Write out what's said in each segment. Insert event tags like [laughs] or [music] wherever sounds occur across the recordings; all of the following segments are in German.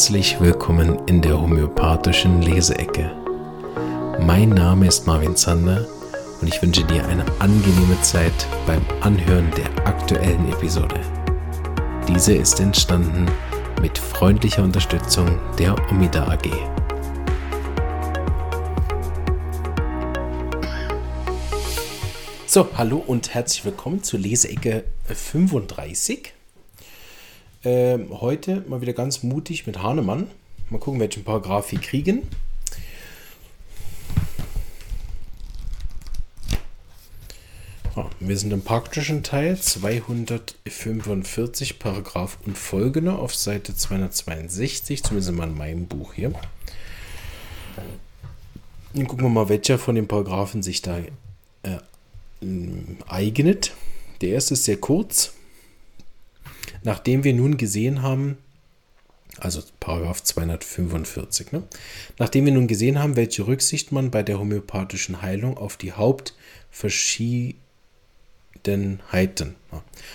herzlich willkommen in der homöopathischen Leseecke. Mein Name ist Marvin Zander und ich wünsche dir eine angenehme Zeit beim Anhören der aktuellen Episode. Diese ist entstanden mit freundlicher Unterstützung der Omida AG. So, hallo und herzlich willkommen zur Leseecke 35. Ähm, heute mal wieder ganz mutig mit Hahnemann. Mal gucken, welchen Paragraph wir kriegen. Ah, wir sind im praktischen Teil 245 Paragraph und folgende auf Seite 262, zumindest mal in meinem Buch hier. Dann gucken wir mal, welcher von den Paragraphen sich da äh, eignet. Der erste ist sehr kurz. Nachdem wir nun gesehen haben, also Paragraph 245, ne? nachdem wir nun gesehen haben, welche Rücksicht man bei der homöopathischen Heilung auf die Hauptverschiedenheiten,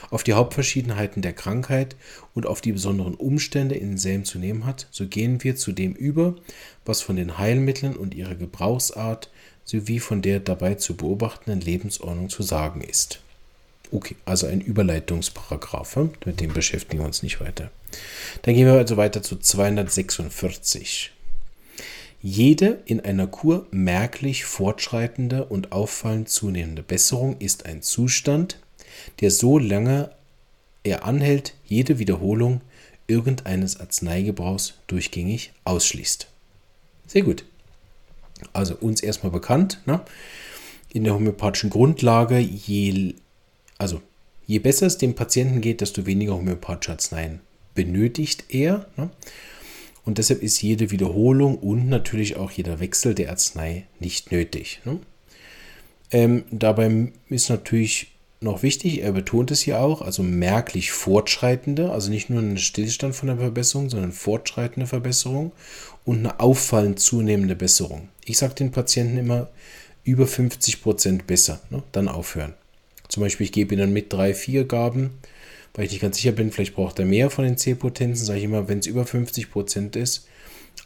auf die Hauptverschiedenheiten der Krankheit und auf die besonderen Umstände in denselben zu nehmen hat, so gehen wir zu dem über, was von den Heilmitteln und ihrer Gebrauchsart sowie von der dabei zu beobachtenden Lebensordnung zu sagen ist. Okay, also ein Überleitungsparagraph, mit dem beschäftigen wir uns nicht weiter. Dann gehen wir also weiter zu 246. Jede in einer Kur merklich fortschreitende und auffallend zunehmende Besserung ist ein Zustand, der so lange er anhält, jede Wiederholung irgendeines Arzneigebrauchs durchgängig ausschließt. Sehr gut. Also uns erstmal bekannt, ne? in der homöopathischen Grundlage, je also je besser es dem Patienten geht, desto weniger homöopathische Arzneien benötigt er. Ne? Und deshalb ist jede Wiederholung und natürlich auch jeder Wechsel der Arznei nicht nötig. Ne? Ähm, dabei ist natürlich noch wichtig, er betont es hier auch, also merklich fortschreitende, also nicht nur ein Stillstand von der Verbesserung, sondern fortschreitende Verbesserung und eine auffallend zunehmende Besserung. Ich sage den Patienten immer über 50 Prozent besser, ne? dann aufhören. Zum Beispiel, ich gebe ihnen mit drei, vier Gaben, weil ich nicht ganz sicher bin, vielleicht braucht er mehr von den C-Potenzen, sage ich immer, wenn es über 50% ist,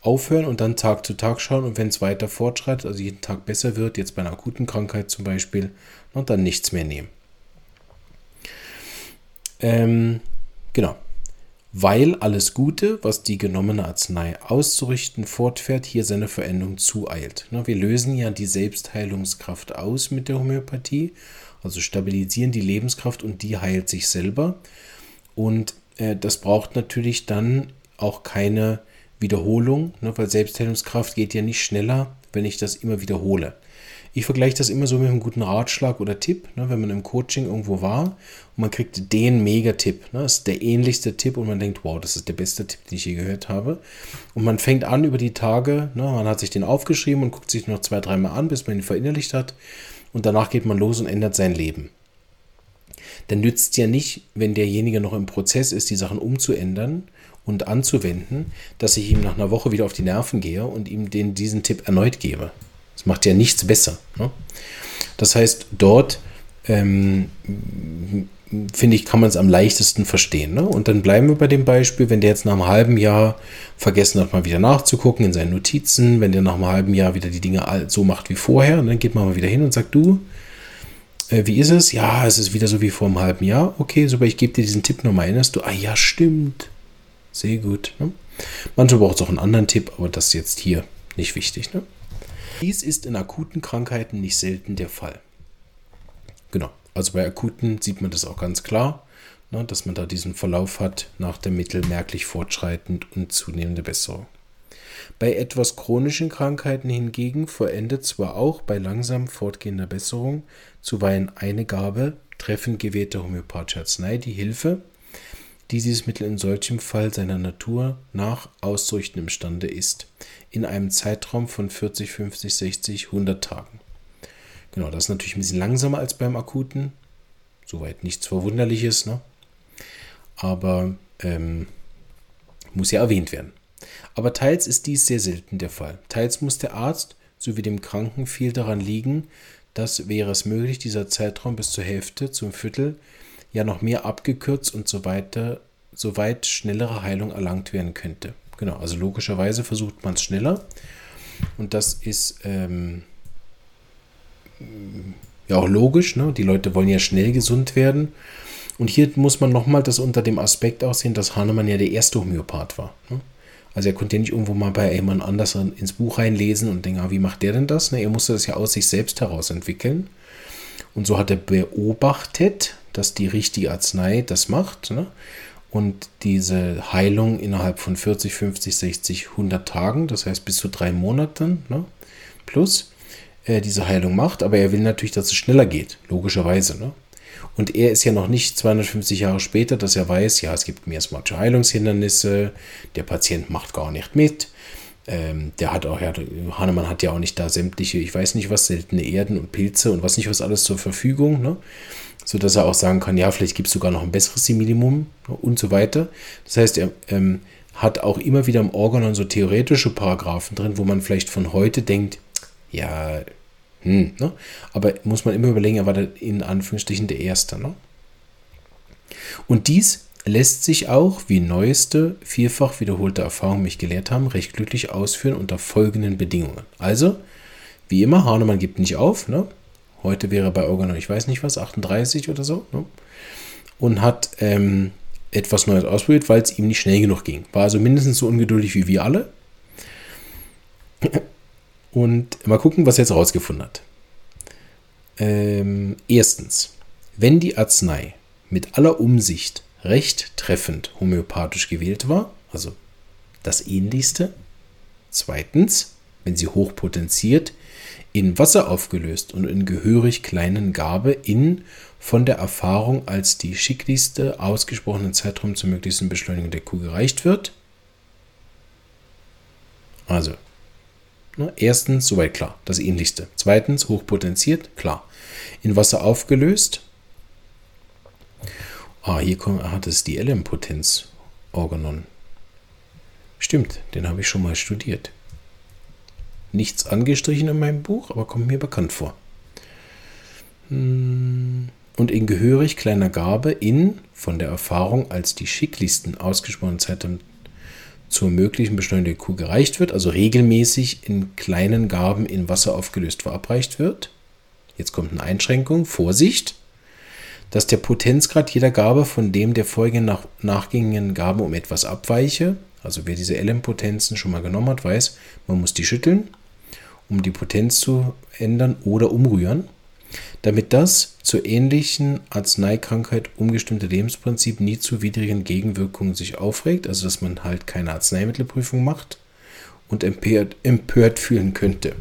aufhören und dann Tag zu Tag schauen und wenn es weiter fortschreitet, also jeden Tag besser wird, jetzt bei einer akuten Krankheit zum Beispiel, und dann nichts mehr nehmen. Ähm, genau. Weil alles Gute, was die genommene Arznei auszurichten fortfährt, hier seine Veränderung zueilt. Wir lösen ja die Selbstheilungskraft aus mit der Homöopathie also stabilisieren die Lebenskraft und die heilt sich selber. Und äh, das braucht natürlich dann auch keine Wiederholung, ne, weil Selbstheilungskraft geht ja nicht schneller, wenn ich das immer wiederhole. Ich vergleiche das immer so mit einem guten Ratschlag oder Tipp, ne, wenn man im Coaching irgendwo war und man kriegt den Mega-Tipp. Ne, das ist der ähnlichste Tipp und man denkt, wow, das ist der beste Tipp, den ich je gehört habe. Und man fängt an über die Tage, ne, man hat sich den aufgeschrieben und guckt sich noch zwei, dreimal an, bis man ihn verinnerlicht hat und danach geht man los und ändert sein Leben. Dann nützt es ja nicht, wenn derjenige noch im Prozess ist, die Sachen umzuändern und anzuwenden, dass ich ihm nach einer Woche wieder auf die Nerven gehe und ihm den, diesen Tipp erneut gebe. Das macht ja nichts besser. Ne? Das heißt, dort ähm, finde ich, kann man es am leichtesten verstehen. Ne? Und dann bleiben wir bei dem Beispiel, wenn der jetzt nach einem halben Jahr vergessen hat, mal wieder nachzugucken in seinen Notizen, wenn der nach einem halben Jahr wieder die Dinge so macht wie vorher, und dann geht man mal wieder hin und sagt, du, äh, wie ist es? Ja, es ist wieder so wie vor einem halben Jahr. Okay, super, ich gebe dir diesen Tipp nochmal. Erinnerst du? Ah ja, stimmt. Sehr gut. Ne? Manchmal braucht es auch einen anderen Tipp, aber das ist jetzt hier nicht wichtig. Ne? Dies ist in akuten Krankheiten nicht selten der Fall. Genau. Also bei akuten sieht man das auch ganz klar, ne, dass man da diesen Verlauf hat, nach dem Mittel merklich fortschreitend und zunehmende Besserung. Bei etwas chronischen Krankheiten hingegen verendet zwar auch bei langsam fortgehender Besserung zuweilen eine Gabe treffend gewählter homöopathischer Arznei die Hilfe, die dieses Mittel in solchem Fall seiner Natur nach auszurichten imstande ist, in einem Zeitraum von 40, 50, 60, 100 Tagen. Genau, das ist natürlich ein bisschen langsamer als beim akuten. Soweit nichts Verwunderliches, ne? Aber ähm, muss ja erwähnt werden. Aber teils ist dies sehr selten der Fall. Teils muss der Arzt sowie dem Kranken viel daran liegen, dass, wäre es möglich, dieser Zeitraum bis zur Hälfte, zum Viertel, ja noch mehr abgekürzt und so weiter, soweit schnellere Heilung erlangt werden könnte. genau. Also logischerweise versucht man es schneller. Und das ist ähm, ja auch logisch. Ne? Die Leute wollen ja schnell gesund werden. Und hier muss man nochmal das unter dem Aspekt aussehen, dass Hahnemann ja der erste Homöopath war. Ne? Also er konnte ja nicht irgendwo mal bei jemand anders ins Buch reinlesen und denken, ah, wie macht der denn das? Ne? Er musste das ja aus sich selbst heraus entwickeln. Und so hat er beobachtet, dass die richtige Arznei das macht. Ne? Und diese Heilung innerhalb von 40, 50, 60, 100 Tagen, das heißt bis zu drei Monaten ne? plus, äh, diese Heilung macht. Aber er will natürlich, dass es schneller geht, logischerweise. Ne? Und er ist ja noch nicht 250 Jahre später, dass er weiß, ja, es gibt miasmatische Heilungshindernisse, der Patient macht gar nicht mit. Ähm, der hat auch, ja, Hahnemann hat ja auch nicht da sämtliche, ich weiß nicht was, seltene Erden und Pilze und was nicht was alles zur Verfügung, ne? sodass er auch sagen kann, ja, vielleicht gibt es sogar noch ein besseres Minimum ne? und so weiter. Das heißt, er ähm, hat auch immer wieder im Organon so theoretische Paragraphen drin, wo man vielleicht von heute denkt, ja, hm, ne? Aber muss man immer überlegen, er war in Anführungsstrichen der Erste. Ne? Und dies lässt sich auch, wie neueste, vielfach wiederholte Erfahrungen mich gelehrt haben, recht glücklich ausführen unter folgenden Bedingungen. Also, wie immer, Hahnemann gibt nicht auf. Ne? Heute wäre bei Organon, ich weiß nicht was, 38 oder so. Ne? Und hat ähm, etwas Neues ausprobiert, weil es ihm nicht schnell genug ging. War also mindestens so ungeduldig wie wir alle. Und mal gucken, was er jetzt herausgefunden hat. Ähm, erstens, wenn die Arznei mit aller Umsicht recht treffend homöopathisch gewählt war, also das ähnlichste. Zweitens, wenn sie hochpotenziert, in Wasser aufgelöst und in gehörig kleinen Gabe in von der Erfahrung als die schicklichste ausgesprochenen Zeitraum zur möglichsten Beschleunigung der Kuh gereicht wird. Also? Erstens, soweit klar, das ähnlichste. Zweitens, hochpotenziert, klar. In Wasser aufgelöst. Ah, hier das ist die LM-Potenz-Organon. Stimmt, den habe ich schon mal studiert. Nichts angestrichen in meinem Buch, aber kommt mir bekannt vor. Hm, und in gehörig kleiner Gabe in, von der Erfahrung als die schicklichsten ausgesprochenen Zeiten zur möglichen Beschleunigung der Kuh gereicht wird, also regelmäßig in kleinen Gaben in Wasser aufgelöst verabreicht wird. Jetzt kommt eine Einschränkung, Vorsicht, dass der Potenzgrad jeder Gabe von dem der folgenden nach, nachgehenden Gabe um etwas abweiche. Also wer diese LM-Potenzen schon mal genommen hat, weiß, man muss die schütteln, um die Potenz zu ändern oder umrühren damit das zur ähnlichen Arzneikrankheit umgestimmte Lebensprinzip nie zu widrigen Gegenwirkungen sich aufregt, also dass man halt keine Arzneimittelprüfung macht und empört, empört fühlen könnte.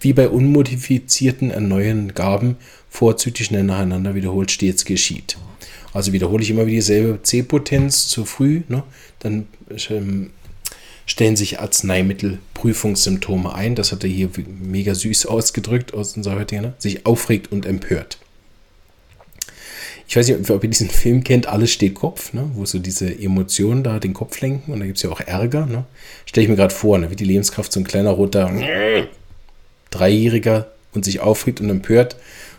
Wie bei unmodifizierten erneuernden Gaben vorzüglich nacheinander wiederholt stets geschieht. Also wiederhole ich immer wieder dieselbe C-Potenz zu früh, ne? dann ähm, stellen sich Arzneimittelprüfungssymptome ein. Das hat er hier mega süß [laughs] ausgedrückt aus unserer heutigen, ne? sich aufregt und empört. Ich weiß nicht, ob ihr diesen [laughs] Film kennt, Alles steht Kopf, ne? wo so diese Emotionen da den Kopf lenken und da gibt es ja auch Ärger. Ne? Stelle ich mir gerade vor, ne? wie die Lebenskraft so ein kleiner roter [laughs] Dreijähriger und sich aufregt und empört,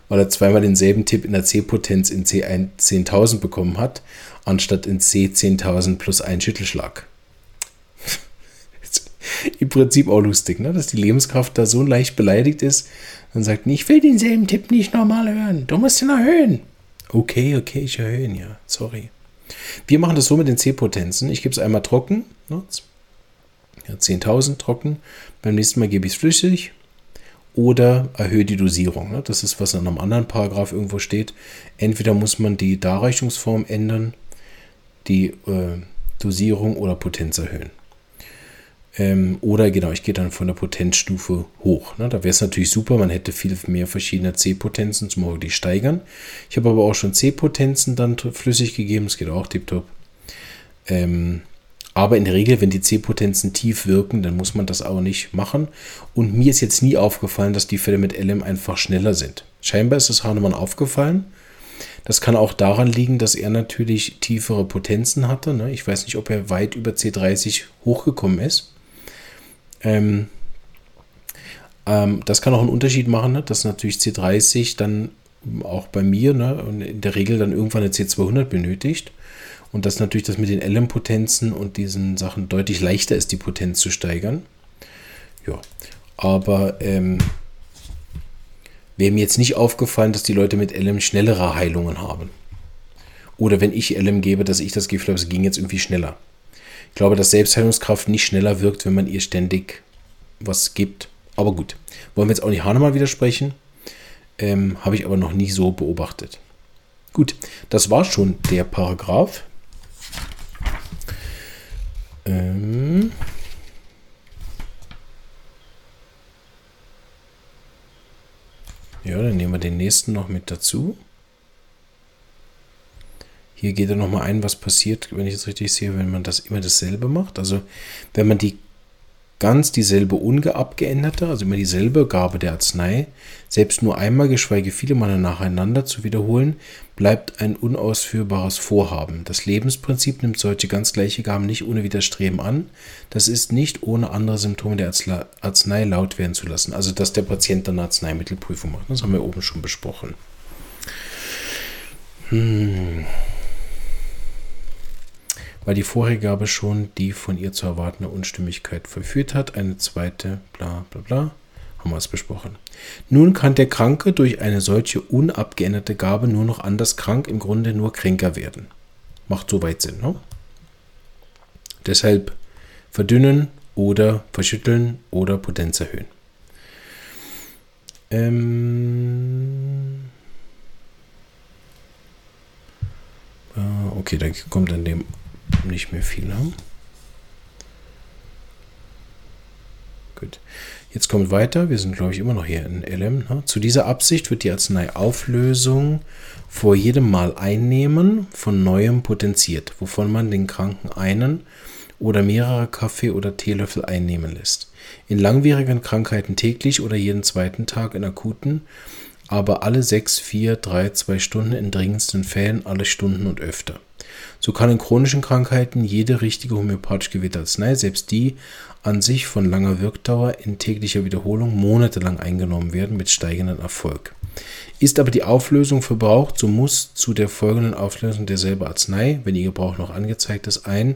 weil er zweimal denselben Tipp in der C-Potenz in C 10.000 bekommen hat, anstatt in C 10.000 plus einen Schüttelschlag. [laughs] im Prinzip auch lustig, ne? dass die Lebenskraft da so leicht beleidigt ist und sagt, ich will denselben Tipp nicht nochmal hören, du musst ihn erhöhen. Okay, okay, ich erhöhe ihn, ja, sorry. Wir machen das so mit den C-Potenzen. Ich gebe es einmal trocken, ne? ja, 10.000 trocken, beim nächsten Mal gebe ich es flüssig oder erhöhe die Dosierung. Ne? Das ist, was in einem anderen Paragraph irgendwo steht. Entweder muss man die Darreichungsform ändern, die äh, Dosierung oder Potenz erhöhen. Ähm, oder genau, ich gehe dann von der Potenzstufe hoch. Ne? Da wäre es natürlich super, man hätte viel mehr verschiedene C-Potenzen zum Beispiel steigern. Ich habe aber auch schon C-Potenzen dann flüssig gegeben, das geht auch tiptop. Ähm, aber in der Regel, wenn die C-Potenzen tief wirken, dann muss man das auch nicht machen. Und mir ist jetzt nie aufgefallen, dass die Fälle mit LM einfach schneller sind. Scheinbar ist es Hahnemann aufgefallen. Das kann auch daran liegen, dass er natürlich tiefere Potenzen hatte. Ne? Ich weiß nicht, ob er weit über C30 hochgekommen ist. Ähm, ähm, das kann auch einen Unterschied machen, ne? dass natürlich C30 dann auch bei mir ne, in der Regel dann irgendwann eine C200 benötigt. Und dass natürlich das mit den LM-Potenzen und diesen Sachen deutlich leichter ist, die Potenz zu steigern. Ja, aber ähm, wäre mir jetzt nicht aufgefallen, dass die Leute mit LM schnellere Heilungen haben. Oder wenn ich LM gebe, dass ich das Gefühl habe, es ging jetzt irgendwie schneller. Ich glaube, dass Selbstheilungskraft nicht schneller wirkt, wenn man ihr ständig was gibt. Aber gut, wollen wir jetzt auch nicht Hahnemann widersprechen. Ähm, habe ich aber noch nie so beobachtet. Gut, das war schon der Paragraph. Ähm ja, dann nehmen wir den nächsten noch mit dazu. Hier geht er nochmal ein, was passiert, wenn ich es richtig sehe, wenn man das immer dasselbe macht. Also wenn man die ganz dieselbe ungeabgeänderte, also immer dieselbe Gabe der Arznei, selbst nur einmal, geschweige viele Male nacheinander zu wiederholen, bleibt ein unausführbares Vorhaben. Das Lebensprinzip nimmt solche ganz gleiche Gaben nicht ohne Widerstreben an. Das ist nicht ohne andere Symptome der Arznei laut werden zu lassen. Also, dass der Patient dann eine Arzneimittelprüfung macht. Das haben wir oben schon besprochen. Hm weil die vorherige Gabe schon die von ihr zu erwartende Unstimmigkeit verführt hat. Eine zweite, bla bla bla, haben wir es besprochen. Nun kann der Kranke durch eine solche unabgeänderte Gabe nur noch anders krank, im Grunde nur kränker werden. Macht soweit Sinn, ne? Deshalb verdünnen oder verschütteln oder Potenz erhöhen. Ähm ah, okay, da kommt dann dem nicht mehr viel haben. Gut. Jetzt kommt weiter. Wir sind, glaube ich, immer noch hier in LM. Ne? Zu dieser Absicht wird die Arzneiauflösung vor jedem Mal einnehmen von neuem potenziert, wovon man den Kranken einen oder mehrere Kaffee- oder Teelöffel einnehmen lässt. In langwierigen Krankheiten täglich oder jeden zweiten Tag in akuten, aber alle sechs, vier, drei, zwei Stunden in dringendsten Fällen alle Stunden und öfter. So kann in chronischen Krankheiten jede richtige homöopathisch gewählte Arznei, selbst die an sich von langer Wirkdauer in täglicher Wiederholung monatelang eingenommen werden mit steigendem Erfolg. Ist aber die Auflösung verbraucht, so muss zu der folgenden Auflösung derselbe Arznei, wenn ihr Gebrauch noch angezeigt ist, ein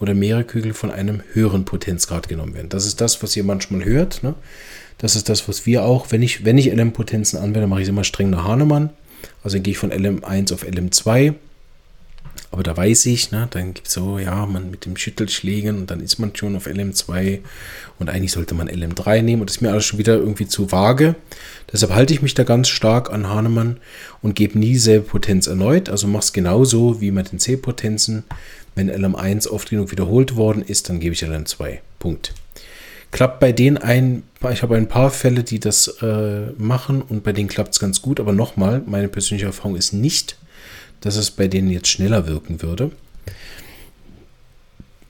oder mehrere Kügel von einem höheren Potenzgrad genommen werden. Das ist das, was ihr manchmal hört. Ne? Das ist das, was wir auch, wenn ich, wenn ich LM-Potenzen anwende, mache ich es immer streng nach Hahnemann. Also dann gehe ich von LM1 auf LM2 aber da weiß ich, ne, dann gibt es so, ja, man mit dem Schüttelschlägen und dann ist man schon auf LM2 und eigentlich sollte man LM3 nehmen und das ist mir alles schon wieder irgendwie zu vage. Deshalb halte ich mich da ganz stark an Hahnemann und gebe nie selbe Potenz erneut. Also mache es genauso wie mit den C-Potenzen. Wenn LM1 oft genug wiederholt worden ist, dann gebe ich LM2. Punkt. Klappt bei denen ein, ich habe ein paar Fälle, die das äh, machen und bei denen klappt es ganz gut, aber nochmal, meine persönliche Erfahrung ist nicht, dass es bei denen jetzt schneller wirken würde.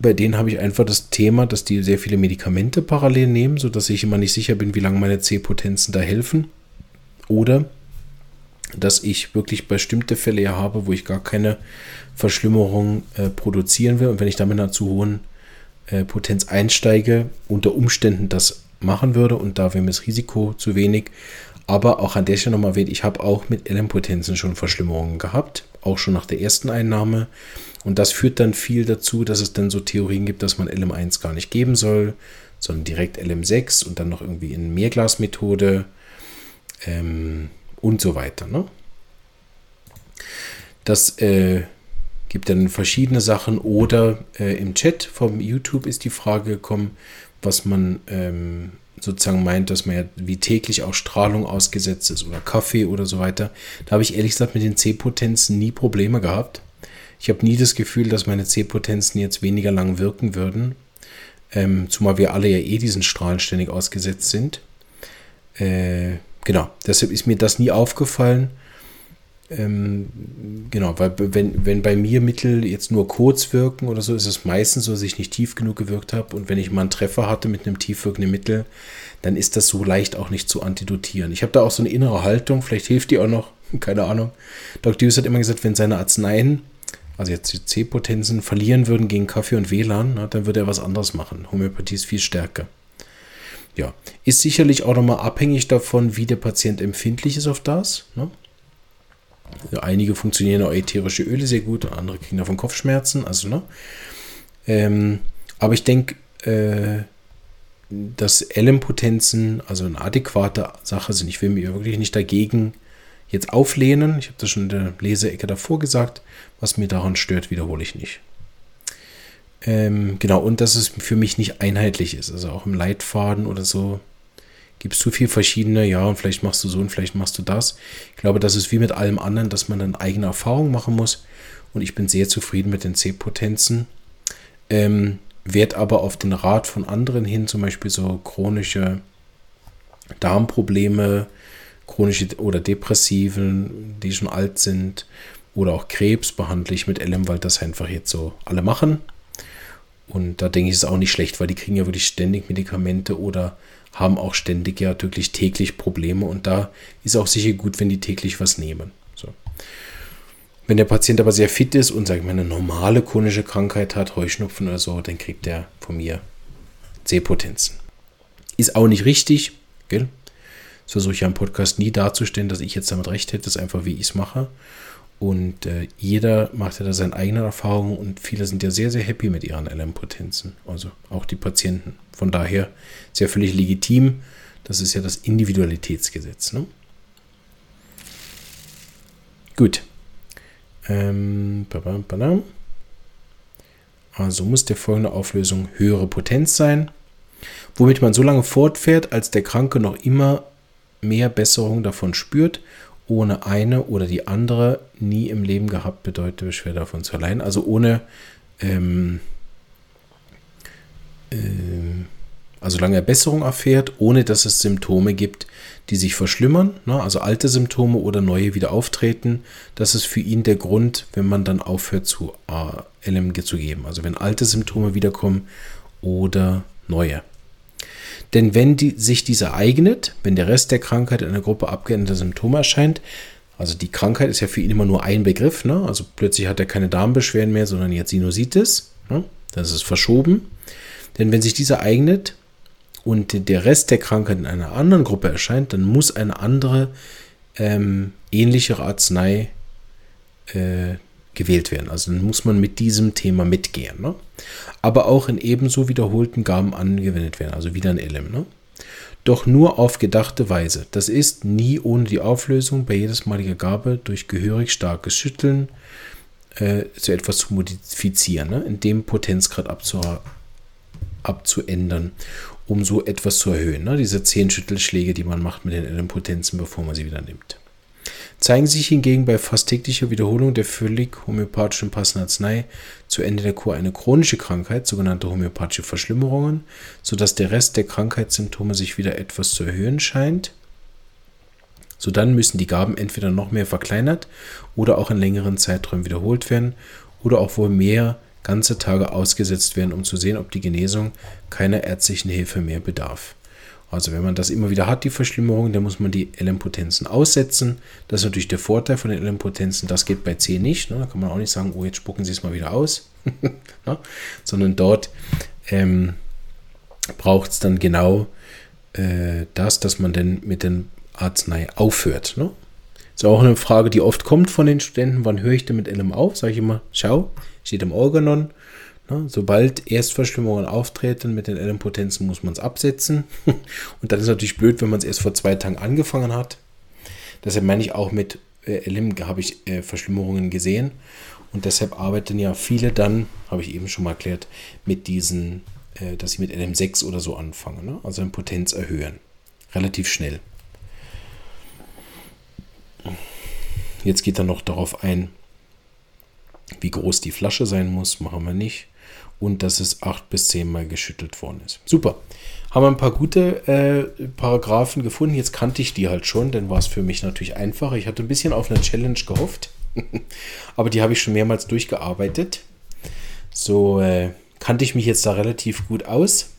Bei denen habe ich einfach das Thema, dass die sehr viele Medikamente parallel nehmen, sodass ich immer nicht sicher bin, wie lange meine C-Potenzen da helfen. Oder dass ich wirklich bestimmte Fälle habe, wo ich gar keine Verschlimmerung äh, produzieren will. Und wenn ich damit einer zu hohen äh, Potenz einsteige, unter Umständen das machen würde und da wäre mir das Risiko zu wenig. Aber auch an der Stelle nochmal erwähnt, ich habe auch mit LM-Potenzen schon Verschlimmerungen gehabt auch schon nach der ersten Einnahme. Und das führt dann viel dazu, dass es dann so Theorien gibt, dass man LM1 gar nicht geben soll, sondern direkt LM6 und dann noch irgendwie in Mehrglasmethode ähm, und so weiter. Ne? Das äh, gibt dann verschiedene Sachen oder äh, im Chat vom YouTube ist die Frage gekommen, was man ähm, sozusagen meint, dass man ja wie täglich auch Strahlung ausgesetzt ist oder Kaffee oder so weiter. Da habe ich ehrlich gesagt mit den C-Potenzen nie Probleme gehabt. Ich habe nie das Gefühl, dass meine C-Potenzen jetzt weniger lang wirken würden. Ähm, zumal wir alle ja eh diesen Strahlen ständig ausgesetzt sind. Äh, genau, deshalb ist mir das nie aufgefallen. Ähm, genau, weil wenn, wenn bei mir Mittel jetzt nur kurz wirken oder so, ist es meistens so, dass ich nicht tief genug gewirkt habe. Und wenn ich mal einen Treffer hatte mit einem tief wirkenden Mittel, dann ist das so leicht auch nicht zu antidotieren. Ich habe da auch so eine innere Haltung, vielleicht hilft die auch noch, [laughs] keine Ahnung. Dr. Hughes hat immer gesagt, wenn seine Arzneien, also jetzt die C-Potenzen, verlieren würden gegen Kaffee und WLAN, na, dann würde er was anderes machen. Homöopathie ist viel stärker. Ja, ist sicherlich auch nochmal abhängig davon, wie der Patient empfindlich ist auf das. Ne? Einige funktionieren auch ätherische Öle sehr gut, andere kriegen davon Kopfschmerzen. Also, ne? Ähm, aber ich denke, äh, dass L-Impotenzen also eine adäquate Sache sind. Ich will mir wirklich nicht dagegen jetzt auflehnen. Ich habe das schon in der Leseecke davor gesagt. Was mir daran stört, wiederhole ich nicht. Ähm, genau, und dass es für mich nicht einheitlich ist. Also auch im Leitfaden oder so gibt es zu viele verschiedene, ja, und vielleicht machst du so und vielleicht machst du das. Ich glaube, das ist wie mit allem anderen, dass man dann eigene Erfahrungen machen muss. Und ich bin sehr zufrieden mit den C-Potenzen. Ähm, werde aber auf den Rat von anderen hin, zum Beispiel so chronische Darmprobleme, chronische oder Depressiven, die schon alt sind, oder auch Krebs behandle ich mit LM, weil das einfach jetzt so alle machen. Und da denke ich, ist es auch nicht schlecht, weil die kriegen ja wirklich ständig Medikamente oder haben auch ständig ja wirklich täglich Probleme. Und da ist auch sicher gut, wenn die täglich was nehmen. So. Wenn der Patient aber sehr fit ist und, sage ich mal, eine normale chronische Krankheit hat, Heuschnupfen oder so, dann kriegt er von mir C-Potenzen. Ist auch nicht richtig, gell? Das versuche ich ja im Podcast nie darzustellen, dass ich jetzt damit recht hätte. Das ist einfach, wie ich es mache. Und äh, jeder macht ja da seine eigenen Erfahrungen und viele sind ja sehr, sehr happy mit ihren LM-Potenzen. Also auch die Patienten. Von daher ist ja völlig legitim. Das ist ja das Individualitätsgesetz. Ne? Gut. Ähm, also muss der folgende Auflösung höhere Potenz sein, womit man so lange fortfährt, als der Kranke noch immer mehr Besserung davon spürt, ohne eine oder die andere nie im Leben gehabt bedeutet, schwer davon zu erleiden. Also ohne, ähm, äh, also lange Besserung erfährt, ohne dass es Symptome gibt, die sich verschlimmern, ne? also alte Symptome oder neue wieder auftreten. Das ist für ihn der Grund, wenn man dann aufhört zu äh, LMG zu geben. Also wenn alte Symptome wiederkommen oder neue. Denn wenn die, sich dieser eignet, wenn der Rest der Krankheit in einer Gruppe abgeänderte Symptome erscheint, also die Krankheit ist ja für ihn immer nur ein Begriff, ne? also plötzlich hat er keine Darmbeschwerden mehr, sondern jetzt Sinusitis, ne? das ist verschoben. Denn wenn sich dieser eignet und der Rest der Krankheit in einer anderen Gruppe erscheint, dann muss eine andere ähm, ähnlichere Arznei äh, gewählt werden. Also dann muss man mit diesem Thema mitgehen. Ne? Aber auch in ebenso wiederholten Gaben angewendet werden, also wieder ein LM. Ne? Doch nur auf gedachte Weise. Das ist nie ohne die Auflösung bei jedesmaliger Gabe durch gehörig starkes Schütteln äh, zu etwas zu modifizieren, ne? in dem Potenzgrad abzu abzuändern, um so etwas zu erhöhen. Ne? Diese zehn Schüttelschläge, die man macht mit den LM-Potenzen, bevor man sie wieder nimmt zeigen sich hingegen bei fast täglicher Wiederholung der völlig homöopathischen passenden Arznei zu Ende der Kur eine chronische Krankheit, sogenannte homöopathische Verschlimmerungen, sodass der Rest der Krankheitssymptome sich wieder etwas zu erhöhen scheint. So dann müssen die Gaben entweder noch mehr verkleinert oder auch in längeren Zeiträumen wiederholt werden oder auch wohl mehr ganze Tage ausgesetzt werden, um zu sehen, ob die Genesung keiner ärztlichen Hilfe mehr bedarf. Also wenn man das immer wieder hat, die Verschlimmerung, dann muss man die LM-Potenzen aussetzen. Das ist natürlich der Vorteil von den LM-Potenzen. Das geht bei C nicht. Ne? Da kann man auch nicht sagen, oh, jetzt spucken Sie es mal wieder aus. [laughs] ne? Sondern dort ähm, braucht es dann genau äh, das, dass man dann mit den Arznei aufhört. Ne? Ist auch eine Frage, die oft kommt von den Studenten. Wann höre ich denn mit LM auf? Sage ich immer, schau, steht im Organon. Ne? Sobald Erstverschlimmerungen auftreten mit den LM-Potenzen, muss man es absetzen. [laughs] Und dann ist es natürlich blöd, wenn man es erst vor zwei Tagen angefangen hat. Deshalb meine ich auch mit äh, LM habe ich äh, Verschlimmerungen gesehen. Und deshalb arbeiten ja viele dann, habe ich eben schon mal erklärt, mit diesen, äh, dass sie mit LM6 oder so anfangen. Ne? Also Potenz erhöhen. Relativ schnell. Jetzt geht er noch darauf ein, wie groß die Flasche sein muss. Machen wir nicht und dass es acht bis zehnmal geschüttelt worden ist. Super. Haben wir ein paar gute äh, Paragraphen gefunden. Jetzt kannte ich die halt schon, dann war es für mich natürlich einfacher. Ich hatte ein bisschen auf eine Challenge gehofft, [laughs] aber die habe ich schon mehrmals durchgearbeitet. So äh, kannte ich mich jetzt da relativ gut aus.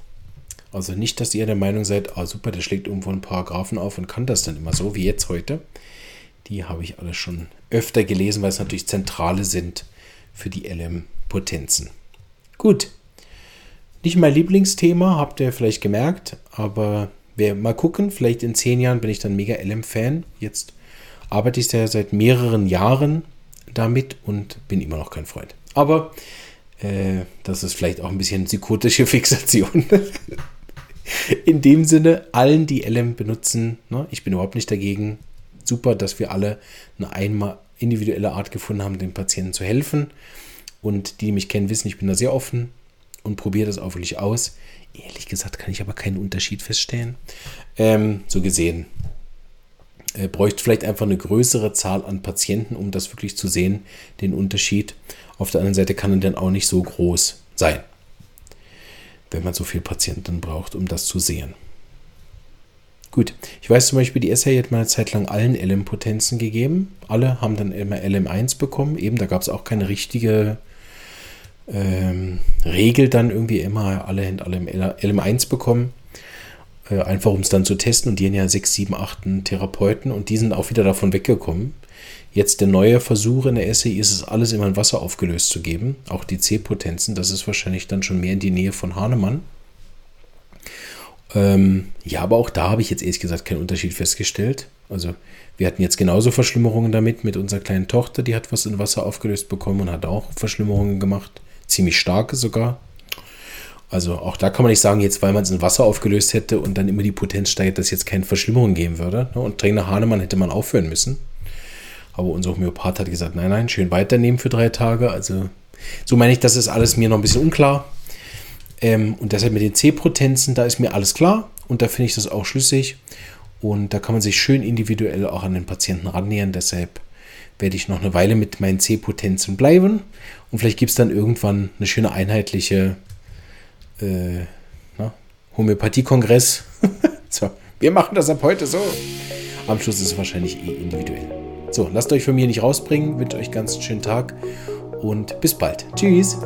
Also nicht, dass ihr der Meinung seid, ah super, der schlägt irgendwo einen Paragraphen auf und kann das dann immer so, wie jetzt heute. Die habe ich alle schon öfter gelesen, weil es natürlich Zentrale sind für die LM-Potenzen. Gut. Nicht mein Lieblingsthema, habt ihr vielleicht gemerkt, aber wir mal gucken, vielleicht in zehn Jahren bin ich dann mega LM-Fan. Jetzt arbeite ich ja seit mehreren Jahren damit und bin immer noch kein Freund. Aber äh, das ist vielleicht auch ein bisschen psychotische [laughs] Fixation. In dem Sinne, allen, die LM benutzen, ne, ich bin überhaupt nicht dagegen. Super, dass wir alle eine einmal individuelle Art gefunden haben, den Patienten zu helfen. Und die, die mich kennen, wissen, ich bin da sehr offen und probiere das auch wirklich aus. Ehrlich gesagt kann ich aber keinen Unterschied feststellen. Ähm, so gesehen äh, bräuchte vielleicht einfach eine größere Zahl an Patienten, um das wirklich zu sehen, den Unterschied. Auf der anderen Seite kann er dann auch nicht so groß sein, wenn man so viele Patienten braucht, um das zu sehen. Gut, ich weiß zum Beispiel, die SA hat mal eine Zeit lang allen LM-Potenzen gegeben. Alle haben dann immer LM1 bekommen. Eben, da gab es auch keine richtige ähm, Regel dann irgendwie immer. Alle haben alle LM1 bekommen. Äh, einfach um es dann zu testen. Und die haben ja 6, 7, 8 Therapeuten und die sind auch wieder davon weggekommen. Jetzt der neue Versuch in der SE ist es, alles immer in Wasser aufgelöst zu geben. Auch die C-Potenzen, das ist wahrscheinlich dann schon mehr in die Nähe von Hahnemann. Ähm, ja, aber auch da habe ich jetzt ehrlich gesagt keinen Unterschied festgestellt. Also wir hatten jetzt genauso Verschlimmerungen damit mit unserer kleinen Tochter, die hat was in Wasser aufgelöst bekommen und hat auch Verschlimmerungen gemacht. Ziemlich starke sogar. Also auch da kann man nicht sagen, jetzt weil man es in Wasser aufgelöst hätte und dann immer die Potenz steigt, dass jetzt keine Verschlimmerung geben würde. Ne? Und Trainer Hahnemann hätte man aufhören müssen. Aber unser Homöopath hat gesagt, nein, nein, schön weiternehmen für drei Tage. Also so meine ich, das ist alles mir noch ein bisschen unklar. Ähm, und deshalb mit den C-Potenzen, da ist mir alles klar und da finde ich das auch schlüssig. Und da kann man sich schön individuell auch an den Patienten rannähern. Deshalb werde ich noch eine Weile mit meinen C-Potenzen bleiben. Und vielleicht gibt es dann irgendwann eine schöne einheitliche äh, Homöopathie-Kongress. [laughs] so, wir machen das ab heute so. Am Schluss ist es wahrscheinlich eh individuell. So, lasst euch von mir nicht rausbringen, wünsche euch ganz einen schönen Tag und bis bald. Tschüss.